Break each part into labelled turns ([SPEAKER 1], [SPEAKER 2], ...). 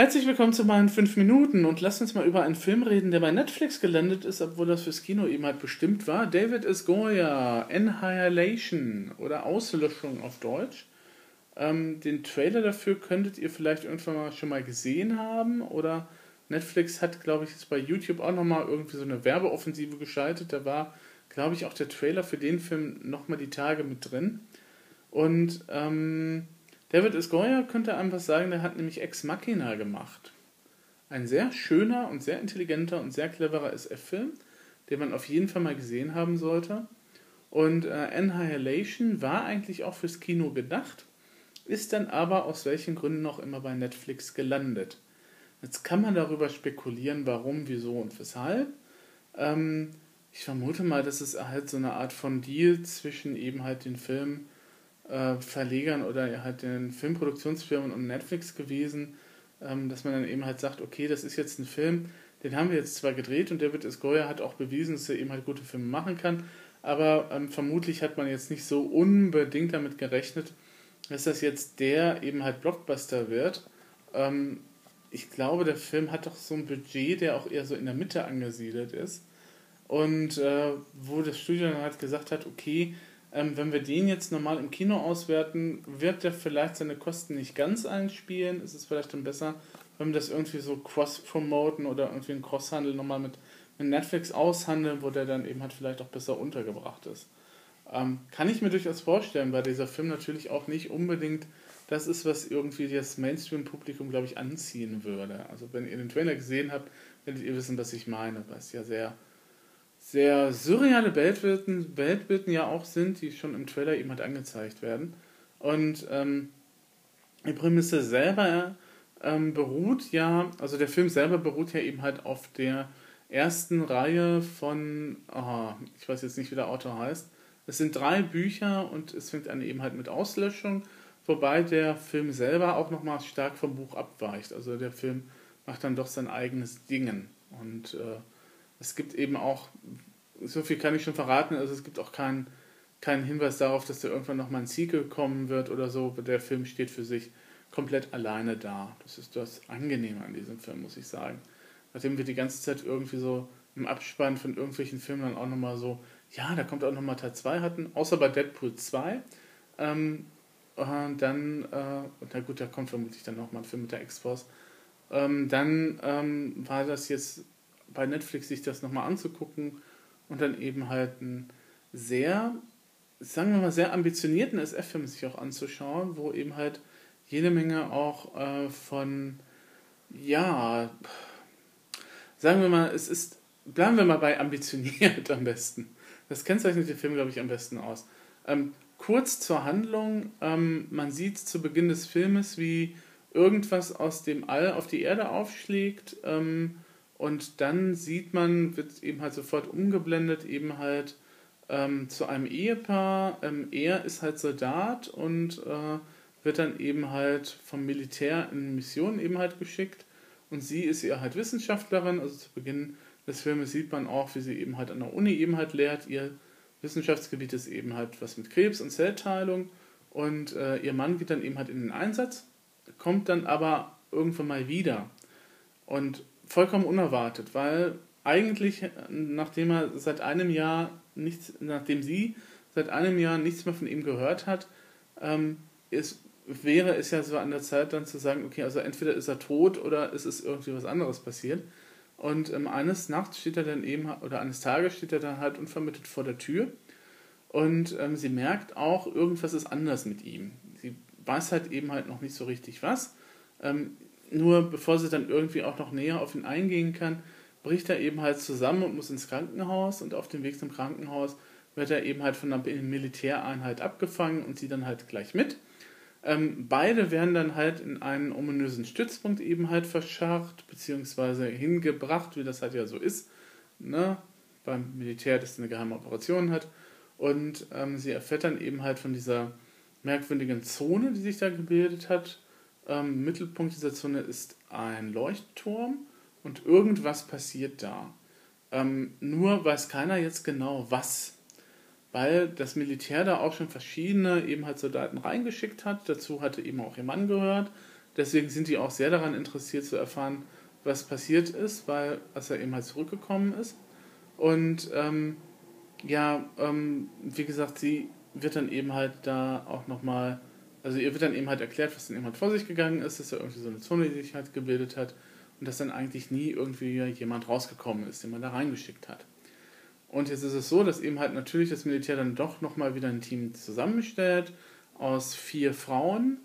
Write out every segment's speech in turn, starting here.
[SPEAKER 1] Herzlich willkommen zu meinen 5 Minuten und lasst uns mal über einen Film reden, der bei Netflix gelandet ist, obwohl das fürs Kino eben halt bestimmt war. David S. Goya, Annihilation oder Auslöschung auf Deutsch. Ähm, den Trailer dafür könntet ihr vielleicht irgendwann mal schon mal gesehen haben oder Netflix hat, glaube ich, jetzt bei YouTube auch nochmal irgendwie so eine Werbeoffensive geschaltet. Da war, glaube ich, auch der Trailer für den Film nochmal die Tage mit drin. Und ähm, David S. Könnte einem was sagen, der hat nämlich Ex Machina gemacht. Ein sehr schöner und sehr intelligenter und sehr cleverer SF-Film, den man auf jeden Fall mal gesehen haben sollte. Und äh, Annihilation war eigentlich auch fürs Kino gedacht, ist dann aber aus welchen Gründen noch immer bei Netflix gelandet. Jetzt kann man darüber spekulieren, warum, wieso und weshalb. Ähm, ich vermute mal, dass es halt so eine Art von Deal zwischen eben halt den Film äh, Verlegern oder halt den Filmproduktionsfirmen und Netflix gewesen, ähm, dass man dann eben halt sagt, okay, das ist jetzt ein Film, den haben wir jetzt zwar gedreht und David S. Goyer hat auch bewiesen, dass er eben halt gute Filme machen kann, aber ähm, vermutlich hat man jetzt nicht so unbedingt damit gerechnet, dass das jetzt der eben halt Blockbuster wird. Ähm, ich glaube, der Film hat doch so ein Budget, der auch eher so in der Mitte angesiedelt ist. Und äh, wo das Studio dann halt gesagt hat, okay, ähm, wenn wir den jetzt normal im Kino auswerten, wird der vielleicht seine Kosten nicht ganz einspielen. Ist es vielleicht dann besser, wenn wir das irgendwie so cross-promoten oder irgendwie einen Cross-Handel nochmal mit, mit Netflix aushandeln, wo der dann eben halt vielleicht auch besser untergebracht ist. Ähm, kann ich mir durchaus vorstellen, weil dieser Film natürlich auch nicht unbedingt das ist, was irgendwie das Mainstream-Publikum, glaube ich, anziehen würde. Also wenn ihr den Trailer gesehen habt, werdet ihr wissen, was ich meine, weil es ja sehr sehr surreale Weltwelten, Weltwelten ja auch sind, die schon im Trailer eben halt angezeigt werden. Und ähm, die Prämisse selber ähm, beruht ja, also der Film selber beruht ja eben halt auf der ersten Reihe von, oh, ich weiß jetzt nicht, wie der Autor heißt. Es sind drei Bücher und es fängt an eben halt mit Auslöschung, wobei der Film selber auch nochmal stark vom Buch abweicht. Also der Film macht dann doch sein eigenes Dingen. Und äh, es gibt eben auch, so viel kann ich schon verraten, also es gibt auch keinen keinen Hinweis darauf, dass da irgendwann nochmal ein Sequel kommen wird oder so. Der Film steht für sich komplett alleine da. Das ist das Angenehme an diesem Film, muss ich sagen. Nachdem wir die ganze Zeit irgendwie so im Abspann von irgendwelchen Filmen dann auch nochmal so, ja, da kommt auch nochmal Teil 2 hatten, außer bei Deadpool 2. Ähm, dann, äh, na gut, da kommt vermutlich dann nochmal ein Film mit der X-Force. Ähm, dann ähm, war das jetzt bei Netflix sich das nochmal anzugucken und dann eben halt einen sehr, sagen wir mal, sehr ambitionierten SF-Film sich auch anzuschauen, wo eben halt jede Menge auch äh, von, ja, sagen wir mal, es ist, bleiben wir mal bei ambitioniert am besten. Das kennzeichnet den Film, glaube ich, am besten aus. Ähm, kurz zur Handlung, ähm, man sieht zu Beginn des Filmes, wie irgendwas aus dem All auf die Erde aufschlägt. Ähm, und dann sieht man, wird eben halt sofort umgeblendet, eben halt ähm, zu einem Ehepaar. Ähm, er ist halt Soldat und äh, wird dann eben halt vom Militär in Missionen eben halt geschickt. Und sie ist ja halt Wissenschaftlerin. Also zu Beginn des Filmes sieht man auch, wie sie eben halt an der Uni eben halt lehrt. Ihr Wissenschaftsgebiet ist eben halt was mit Krebs und Zellteilung. Und äh, ihr Mann geht dann eben halt in den Einsatz, kommt dann aber irgendwann mal wieder. Und vollkommen unerwartet, weil eigentlich, nachdem er seit einem Jahr nichts, nachdem sie seit einem Jahr nichts mehr von ihm gehört hat, ähm, ist, wäre es ja so an der Zeit dann zu sagen, okay, also entweder ist er tot oder es ist irgendwie was anderes passiert. Und ähm, eines Nachts steht er dann eben, oder eines Tages steht er dann halt unvermittelt vor der Tür und ähm, sie merkt auch, irgendwas ist anders mit ihm. Sie weiß halt eben halt noch nicht so richtig was. Ähm, nur bevor sie dann irgendwie auch noch näher auf ihn eingehen kann, bricht er eben halt zusammen und muss ins Krankenhaus und auf dem Weg zum Krankenhaus wird er eben halt von einer Militäreinheit abgefangen und sie dann halt gleich mit. Ähm, beide werden dann halt in einen ominösen Stützpunkt eben halt verscharrt, beziehungsweise hingebracht, wie das halt ja so ist, ne? beim Militär, das eine geheime Operation hat. Und ähm, sie erfährt dann eben halt von dieser merkwürdigen Zone, die sich da gebildet hat, ähm, Mittelpunkt dieser Zone ist ein Leuchtturm und irgendwas passiert da. Ähm, nur weiß keiner jetzt genau was, weil das Militär da auch schon verschiedene eben halt Soldaten reingeschickt hat. Dazu hatte eben auch ihr Mann gehört, deswegen sind die auch sehr daran interessiert zu erfahren, was passiert ist, weil als er eben halt zurückgekommen ist. Und ähm, ja, ähm, wie gesagt, sie wird dann eben halt da auch nochmal, also ihr wird dann eben halt erklärt, was dann eben halt vor sich gegangen ist, dass er irgendwie so eine Zone, die sich halt gebildet hat und dass dann eigentlich nie irgendwie jemand rausgekommen ist, den man da reingeschickt hat. Und jetzt ist es so, dass eben halt natürlich das Militär dann doch nochmal wieder ein Team zusammenstellt aus vier Frauen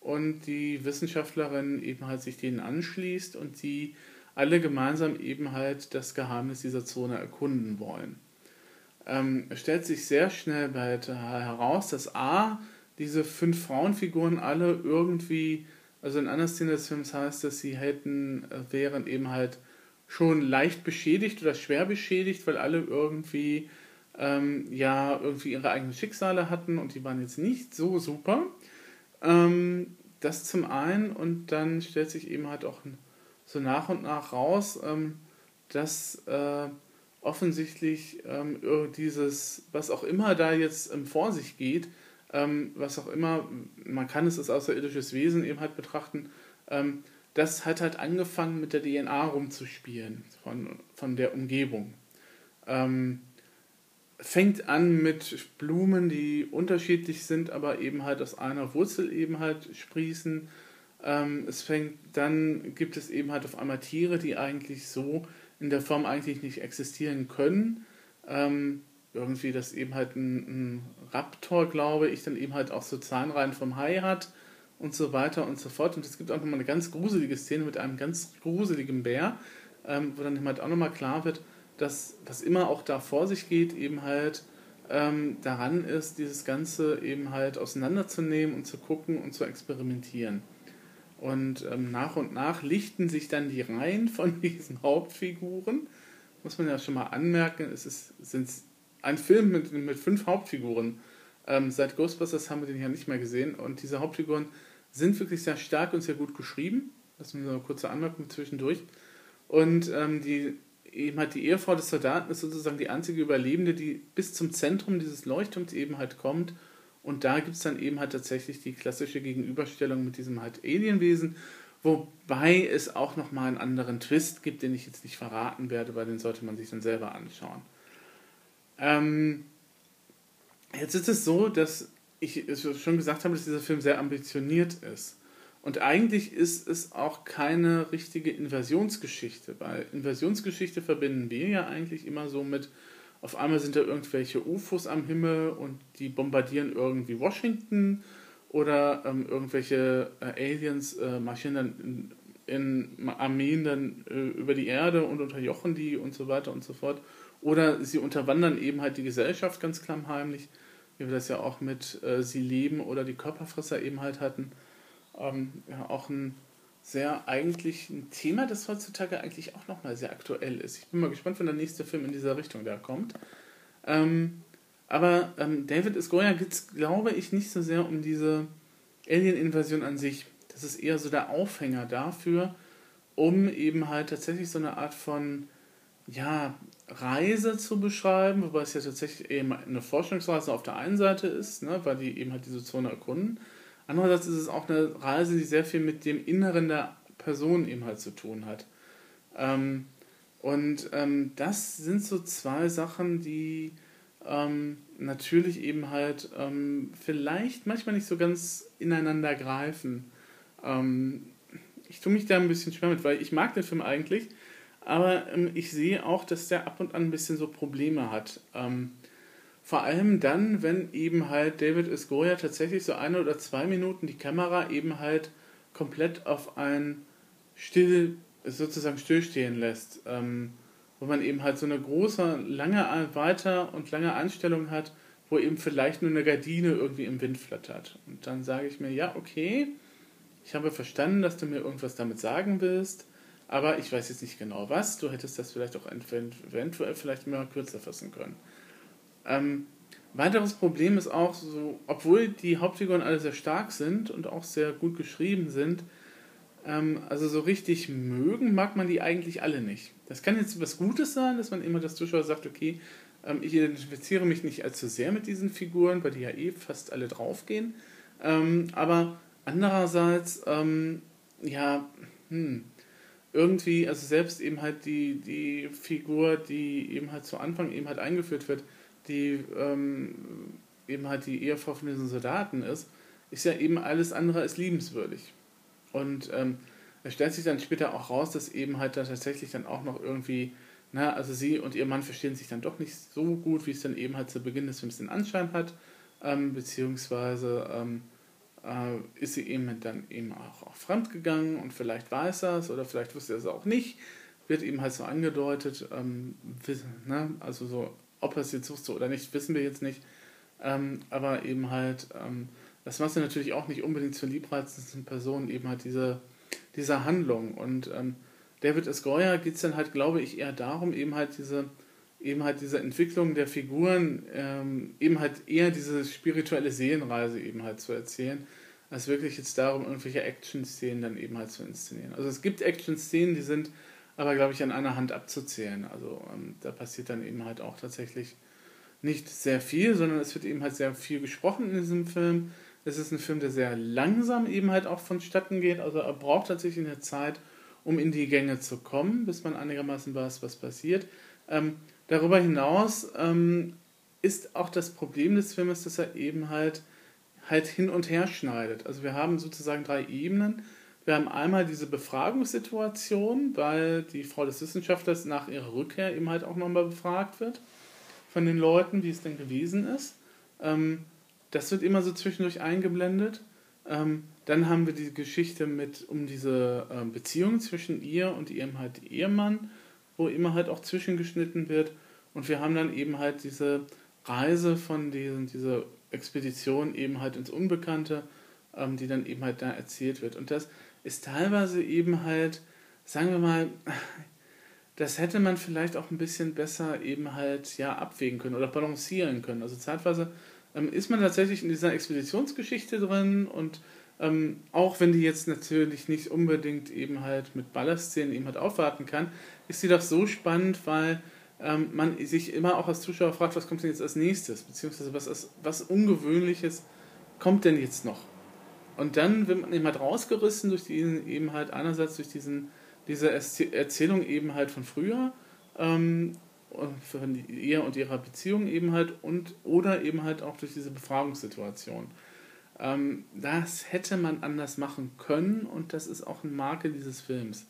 [SPEAKER 1] und die Wissenschaftlerin eben halt sich denen anschließt und die alle gemeinsam eben halt das Geheimnis dieser Zone erkunden wollen. Ähm, es stellt sich sehr schnell heraus, dass A, diese fünf Frauenfiguren alle irgendwie, also in einer Szene des Films heißt, dass sie hätten, äh, wären eben halt schon leicht beschädigt oder schwer beschädigt, weil alle irgendwie ähm, ja irgendwie ihre eigenen Schicksale hatten und die waren jetzt nicht so super. Ähm, das zum einen und dann stellt sich eben halt auch so nach und nach raus, ähm, dass äh, offensichtlich ähm, dieses, was auch immer da jetzt ähm, vor sich geht, ähm, was auch immer, man kann es als außerirdisches Wesen eben halt betrachten, ähm, das hat halt angefangen mit der DNA rumzuspielen von, von der Umgebung. Ähm, fängt an mit Blumen, die unterschiedlich sind, aber eben halt aus einer Wurzel eben halt sprießen. Ähm, es fängt, dann gibt es eben halt auf einmal Tiere, die eigentlich so in der Form eigentlich nicht existieren können. Ähm, irgendwie, dass eben halt ein, ein, Raptor, glaube ich, dann eben halt auch so Zahnreihen vom Hai hat und so weiter und so fort. Und es gibt auch nochmal eine ganz gruselige Szene mit einem ganz gruseligen Bär, ähm, wo dann eben halt auch nochmal klar wird, dass was immer auch da vor sich geht, eben halt ähm, daran ist, dieses Ganze eben halt auseinanderzunehmen und zu gucken und zu experimentieren. Und ähm, nach und nach lichten sich dann die Reihen von diesen Hauptfiguren. Muss man ja schon mal anmerken, es ist sind's ein Film mit, mit fünf Hauptfiguren. Ähm, seit Ghostbusters haben wir den ja nicht mehr gesehen. Und diese Hauptfiguren sind wirklich sehr stark und sehr gut geschrieben. Das ist eine kurze Anmerkung zwischendurch. Und ähm, die, eben halt die Ehefrau des Soldaten ist sozusagen die einzige Überlebende, die bis zum Zentrum dieses Leuchtturms eben halt kommt. Und da gibt es dann eben halt tatsächlich die klassische Gegenüberstellung mit diesem halt Alienwesen, wobei es auch nochmal einen anderen Twist gibt, den ich jetzt nicht verraten werde, weil den sollte man sich dann selber anschauen. Ähm, jetzt ist es so, dass ich schon gesagt habe, dass dieser Film sehr ambitioniert ist. Und eigentlich ist es auch keine richtige Inversionsgeschichte, weil Inversionsgeschichte verbinden wir ja eigentlich immer so mit, auf einmal sind da irgendwelche UFOs am Himmel und die bombardieren irgendwie Washington oder ähm, irgendwelche äh, Aliens äh, marschieren dann in, in Armeen dann äh, über die Erde und unterjochen die und so weiter und so fort. Oder sie unterwandern eben halt die Gesellschaft ganz klammheimlich, wie wir das ja auch mit äh, Sie leben oder die Körperfresser eben halt hatten ähm, ja, auch ein sehr eigentlich ein Thema, das heutzutage eigentlich auch nochmal sehr aktuell ist. Ich bin mal gespannt, wenn der nächste Film in dieser Richtung da kommt. Ähm, aber ähm, David S. Goya geht es, glaube ich, nicht so sehr um diese Alien-Invasion an sich. Das ist eher so der Aufhänger dafür, um eben halt tatsächlich so eine Art von ja, Reise zu beschreiben, wobei es ja tatsächlich eben eine Forschungsreise auf der einen Seite ist, ne, weil die eben halt diese Zone erkunden. Andererseits ist es auch eine Reise, die sehr viel mit dem Inneren der Person eben halt zu tun hat. Ähm, und ähm, das sind so zwei Sachen, die ähm, natürlich eben halt ähm, vielleicht manchmal nicht so ganz ineinander greifen. Ähm, ich tue mich da ein bisschen schwer mit, weil ich mag den Film eigentlich, aber ähm, ich sehe auch, dass der ab und an ein bisschen so Probleme hat. Vor allem dann, wenn eben halt David Esgoya tatsächlich so eine oder zwei Minuten die Kamera eben halt komplett auf ein still, sozusagen stillstehen lässt. Ähm, wo man eben halt so eine große, lange weiter und lange Einstellung hat, wo eben vielleicht nur eine Gardine irgendwie im Wind flattert. Und dann sage ich mir, ja, okay, ich habe verstanden, dass du mir irgendwas damit sagen willst, aber ich weiß jetzt nicht genau was. Du hättest das vielleicht auch eventuell vielleicht mal kürzer fassen können. Ähm, weiteres Problem ist auch so, obwohl die Hauptfiguren alle sehr stark sind und auch sehr gut geschrieben sind, ähm, also so richtig mögen mag man die eigentlich alle nicht. Das kann jetzt was Gutes sein, dass man immer das Zuschauer sagt, okay, ähm, ich identifiziere mich nicht allzu sehr mit diesen Figuren, weil die ja eh fast alle draufgehen. Ähm, aber andererseits ähm, ja, hm, irgendwie, also selbst eben halt die, die Figur, die eben halt zu Anfang eben halt eingeführt wird, die ähm, eben halt die Ehefrau von diesen Soldaten ist, ist ja eben alles andere als liebenswürdig. Und ähm, es stellt sich dann später auch raus, dass eben halt da tatsächlich dann auch noch irgendwie, na, also sie und ihr Mann verstehen sich dann doch nicht so gut, wie es dann eben halt zu Beginn des Films den Anschein hat, ähm, beziehungsweise ähm, äh, ist sie eben dann eben auch, auch fremd gegangen und vielleicht weiß er es oder vielleicht wusste er es auch nicht, wird eben halt so angedeutet, ähm, ne, also so, ob er es jetzt wusste oder nicht, wissen wir jetzt nicht, ähm, aber eben halt, ähm, das macht sie natürlich auch nicht unbedingt zur liebreizendsten Person, eben halt diese dieser Handlung. Und ähm, David S. Goyer geht es dann halt, glaube ich, eher darum, eben halt diese, eben halt diese Entwicklung der Figuren, ähm, eben halt eher diese spirituelle Seelenreise eben halt zu erzählen, als wirklich jetzt darum, irgendwelche Action-Szenen dann eben halt zu inszenieren. Also es gibt Action-Szenen, die sind aber, glaube ich, an einer Hand abzuzählen. Also ähm, da passiert dann eben halt auch tatsächlich nicht sehr viel, sondern es wird eben halt sehr viel gesprochen in diesem Film. Es ist ein Film, der sehr langsam eben halt auch vonstatten geht. Also er braucht tatsächlich eine Zeit, um in die Gänge zu kommen, bis man einigermaßen weiß, was passiert. Ähm, darüber hinaus ähm, ist auch das Problem des Filmes, dass er eben halt, halt hin und her schneidet. Also wir haben sozusagen drei Ebenen. Wir haben einmal diese Befragungssituation, weil die Frau des Wissenschaftlers nach ihrer Rückkehr eben halt auch nochmal befragt wird von den Leuten, wie es denn gewesen ist. Ähm, das wird immer so zwischendurch eingeblendet. Ähm, dann haben wir die Geschichte mit um diese ähm, Beziehung zwischen ihr und ihrem halt Ehemann, wo immer halt auch zwischengeschnitten wird. Und wir haben dann eben halt diese Reise von diesen, diese Expedition eben halt ins Unbekannte, ähm, die dann eben halt da erzählt wird. Und das ist teilweise eben halt, sagen wir mal, das hätte man vielleicht auch ein bisschen besser eben halt ja abwägen können oder balancieren können. Also zeitweise ähm, ist man tatsächlich in dieser Expeditionsgeschichte drin und ähm, auch wenn die jetzt natürlich nicht unbedingt eben halt mit Ballerszenen eben halt aufwarten kann, ist sie doch so spannend, weil ähm, man sich immer auch als Zuschauer fragt, was kommt denn jetzt als nächstes, beziehungsweise was, was Ungewöhnliches kommt denn jetzt noch? Und dann wird man eben halt rausgerissen durch diesen, eben halt einerseits durch diesen, diese Erzählung eben halt von früher ähm, von ihr und ihrer Beziehung eben halt und oder eben halt auch durch diese Befragungssituation. Ähm, das hätte man anders machen können und das ist auch eine Marke dieses Films.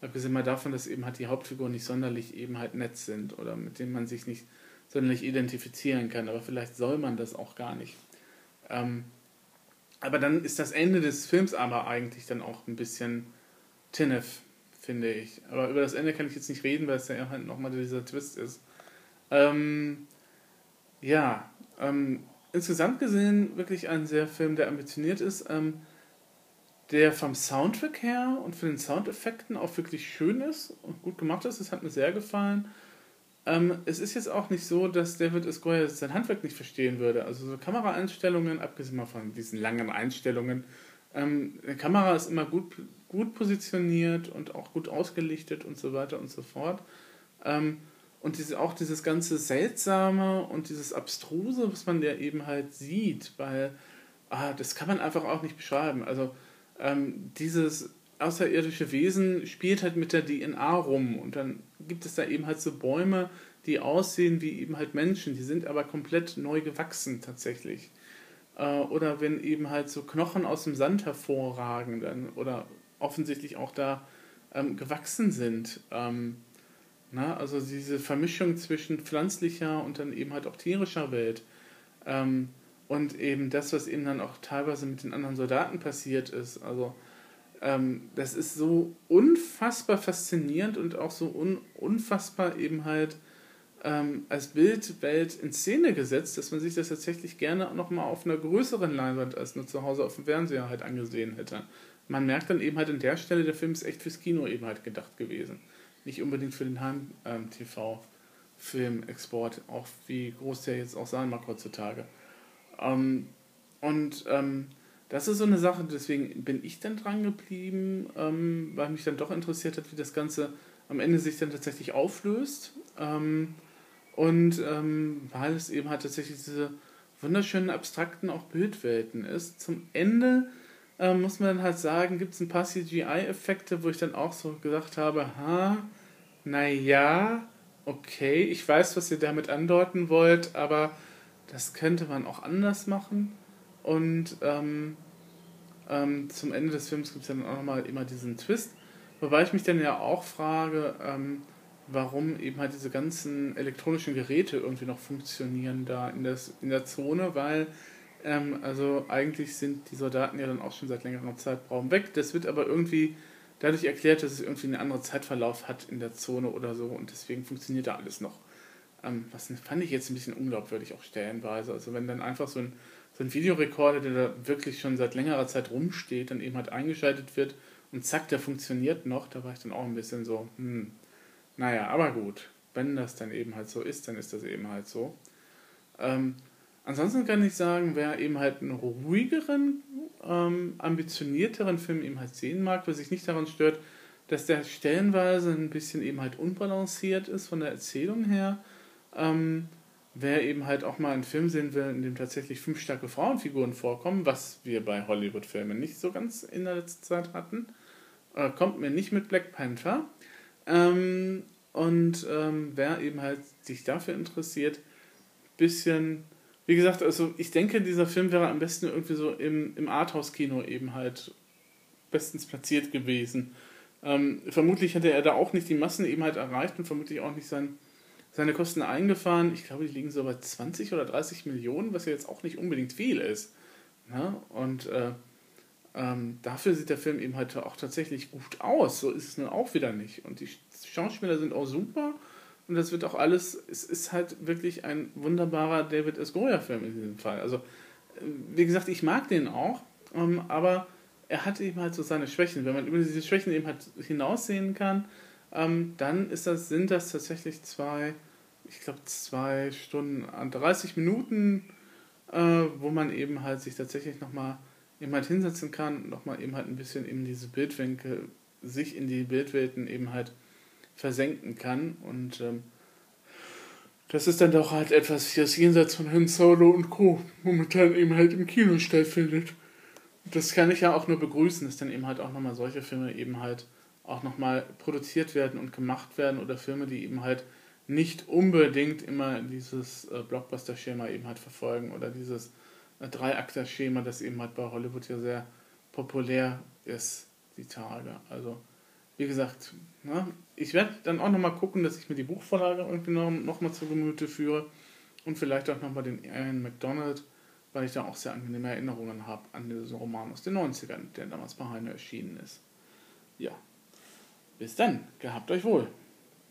[SPEAKER 1] Abgesehen mal davon, dass eben halt die Hauptfiguren nicht sonderlich eben halt nett sind oder mit denen man sich nicht sonderlich identifizieren kann, aber vielleicht soll man das auch gar nicht. Ähm, aber dann ist das Ende des Films aber eigentlich dann auch ein bisschen Tinnef finde ich. Aber über das Ende kann ich jetzt nicht reden, weil es ja halt nochmal dieser Twist ist. Ähm, ja, ähm, insgesamt gesehen wirklich ein sehr Film, der ambitioniert ist, ähm, der vom Soundtrack her und von den Soundeffekten auch wirklich schön ist und gut gemacht ist. Es hat mir sehr gefallen. Ähm, es ist jetzt auch nicht so, dass David S. Sein Handwerk nicht verstehen würde. Also so Kameraeinstellungen, abgesehen mal von diesen langen Einstellungen, ähm, die Kamera ist immer gut gut positioniert und auch gut ausgelichtet und so weiter und so fort. Ähm, und diese, auch dieses ganze Seltsame und dieses Abstruse, was man ja eben halt sieht, weil ah, das kann man einfach auch nicht beschreiben. Also ähm, dieses außerirdische Wesen spielt halt mit der DNA rum und dann gibt es da eben halt so Bäume, die aussehen wie eben halt Menschen, die sind aber komplett neu gewachsen tatsächlich. Äh, oder wenn eben halt so Knochen aus dem Sand hervorragen dann, oder offensichtlich auch da ähm, gewachsen sind. Ähm, na, also diese Vermischung zwischen pflanzlicher und dann eben halt auch tierischer Welt. Ähm, und eben das, was eben dann auch teilweise mit den anderen Soldaten passiert ist. Also ähm, das ist so unfassbar faszinierend und auch so un unfassbar eben halt ähm, als Bildwelt in Szene gesetzt, dass man sich das tatsächlich gerne nochmal auf einer größeren Leinwand als nur zu Hause auf dem Fernseher halt angesehen hätte man merkt dann eben halt an der Stelle, der Film ist echt fürs Kino eben halt gedacht gewesen. Nicht unbedingt für den Heim-TV-Film-Export, auch wie groß der jetzt auch sein mag heutzutage. Ähm, und ähm, das ist so eine Sache, deswegen bin ich dann dran geblieben, ähm, weil mich dann doch interessiert hat, wie das Ganze am Ende sich dann tatsächlich auflöst. Ähm, und ähm, weil es eben halt tatsächlich diese wunderschönen abstrakten auch Bildwelten ist. Zum Ende äh, muss man dann halt sagen, gibt es ein paar CGI-Effekte, wo ich dann auch so gesagt habe, ha, naja, okay, ich weiß, was ihr damit andeuten wollt, aber das könnte man auch anders machen. Und ähm, ähm, zum Ende des Films gibt es dann auch nochmal immer diesen Twist. Wobei ich mich dann ja auch frage, ähm, warum eben halt diese ganzen elektronischen Geräte irgendwie noch funktionieren da in, das, in der Zone, weil ähm, also eigentlich sind die Soldaten ja dann auch schon seit längerem Zeitraum weg. Das wird aber irgendwie dadurch erklärt, dass es irgendwie einen anderen Zeitverlauf hat in der Zone oder so und deswegen funktioniert da alles noch. Ähm, was fand ich jetzt ein bisschen unglaubwürdig auch stellenweise. Also wenn dann einfach so ein, so ein Videorekorder, der da wirklich schon seit längerer Zeit rumsteht, dann eben halt eingeschaltet wird und zack, der funktioniert noch, da war ich dann auch ein bisschen so, hm, naja, aber gut, wenn das dann eben halt so ist, dann ist das eben halt so. Ähm, ansonsten kann ich sagen, wer eben halt einen ruhigeren, ähm, ambitionierteren Film eben halt sehen mag, wer sich nicht daran stört, dass der stellenweise ein bisschen eben halt unbalanciert ist von der Erzählung her. Ähm, wer eben halt auch mal einen Film sehen will, in dem tatsächlich fünf starke Frauenfiguren vorkommen, was wir bei Hollywood-Filmen nicht so ganz in der letzten Zeit hatten, äh, kommt mir nicht mit Black Panther. Ähm, und ähm, wer eben halt sich dafür interessiert, bisschen, wie gesagt, also ich denke, dieser Film wäre am besten irgendwie so im, im Arthouse-Kino eben halt bestens platziert gewesen. Ähm, vermutlich hätte er da auch nicht die Massen eben halt erreicht und vermutlich auch nicht sein, seine Kosten eingefahren. Ich glaube, die liegen so bei 20 oder 30 Millionen, was ja jetzt auch nicht unbedingt viel ist. Ne? Und äh, ähm, dafür sieht der Film eben halt auch tatsächlich gut aus. So ist es nun auch wieder nicht. Und die Schauspieler sind auch super. Und das wird auch alles, es ist halt wirklich ein wunderbarer David S. Goya-Film in diesem Fall. Also, wie gesagt, ich mag den auch, ähm, aber er hat eben halt so seine Schwächen. Wenn man über diese Schwächen eben halt hinaussehen kann, ähm, dann ist das, sind das tatsächlich zwei, ich glaube, zwei Stunden, 30 Minuten, äh, wo man eben halt sich tatsächlich nochmal eben halt hinsetzen kann, nochmal eben halt ein bisschen in diese Bildwinkel, sich in die Bildwelten eben halt versenken kann. Und ähm, das ist dann doch halt etwas, das jenseits von Han Solo und Co. momentan eben halt im Kino stattfindet. Das kann ich ja auch nur begrüßen, dass dann eben halt auch nochmal solche Filme eben halt auch nochmal produziert werden und gemacht werden oder Filme, die eben halt nicht unbedingt immer dieses äh, Blockbuster-Schema eben halt verfolgen oder dieses Dreiakter-Schema, das eben halt bei Hollywood ja sehr populär ist, die Tage. Also, wie gesagt, ne, ich werde dann auch nochmal gucken, dass ich mir die Buchvorlage irgendwie nochmal noch zu Gemüte führe und vielleicht auch nochmal den Ian McDonald, weil ich da auch sehr angenehme Erinnerungen habe an diesen Roman aus den 90ern, der damals bei Heine erschienen ist. Ja. Bis dann, gehabt euch wohl.